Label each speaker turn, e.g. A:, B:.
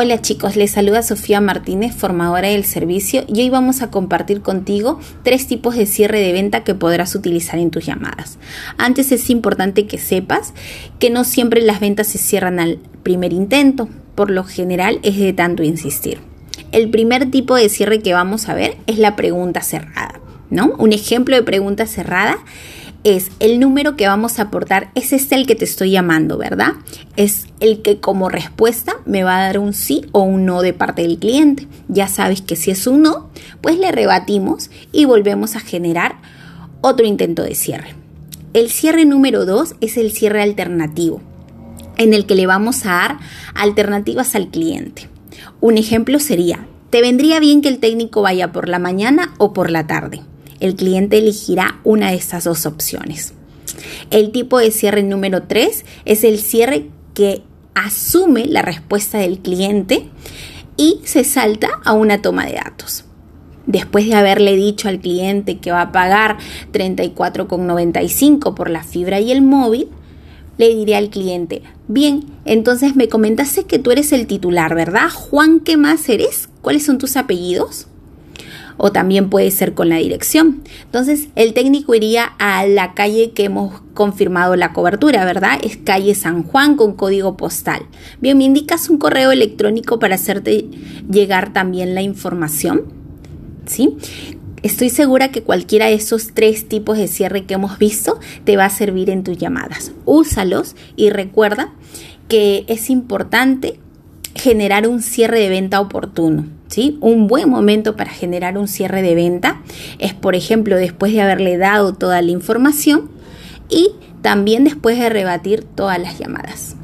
A: Hola chicos, les saluda Sofía Martínez, formadora del servicio, y hoy vamos a compartir contigo tres tipos de cierre de venta que podrás utilizar en tus llamadas. Antes es importante que sepas que no siempre las ventas se cierran al primer intento, por lo general es de tanto insistir. El primer tipo de cierre que vamos a ver es la pregunta cerrada, ¿no? Un ejemplo de pregunta cerrada es el número que vamos a aportar, es este el que te estoy llamando, ¿verdad? Es el que como respuesta me va a dar un sí o un no de parte del cliente. Ya sabes que si es un no, pues le rebatimos y volvemos a generar otro intento de cierre. El cierre número 2 es el cierre alternativo, en el que le vamos a dar alternativas al cliente. Un ejemplo sería, ¿te vendría bien que el técnico vaya por la mañana o por la tarde? El cliente elegirá una de estas dos opciones. El tipo de cierre número 3 es el cierre que asume la respuesta del cliente y se salta a una toma de datos. Después de haberle dicho al cliente que va a pagar 34,95 por la fibra y el móvil, le diré al cliente, bien, entonces me comentaste que tú eres el titular, ¿verdad? Juan, ¿qué más eres? ¿Cuáles son tus apellidos? O también puede ser con la dirección. Entonces el técnico iría a la calle que hemos confirmado la cobertura, ¿verdad? Es calle San Juan con código postal. Bien, me indicas un correo electrónico para hacerte llegar también la información. ¿Sí? Estoy segura que cualquiera de esos tres tipos de cierre que hemos visto te va a servir en tus llamadas. Úsalos y recuerda que es importante generar un cierre de venta oportuno. ¿Sí? Un buen momento para generar un cierre de venta es, por ejemplo, después de haberle dado toda la información y también después de rebatir todas las llamadas.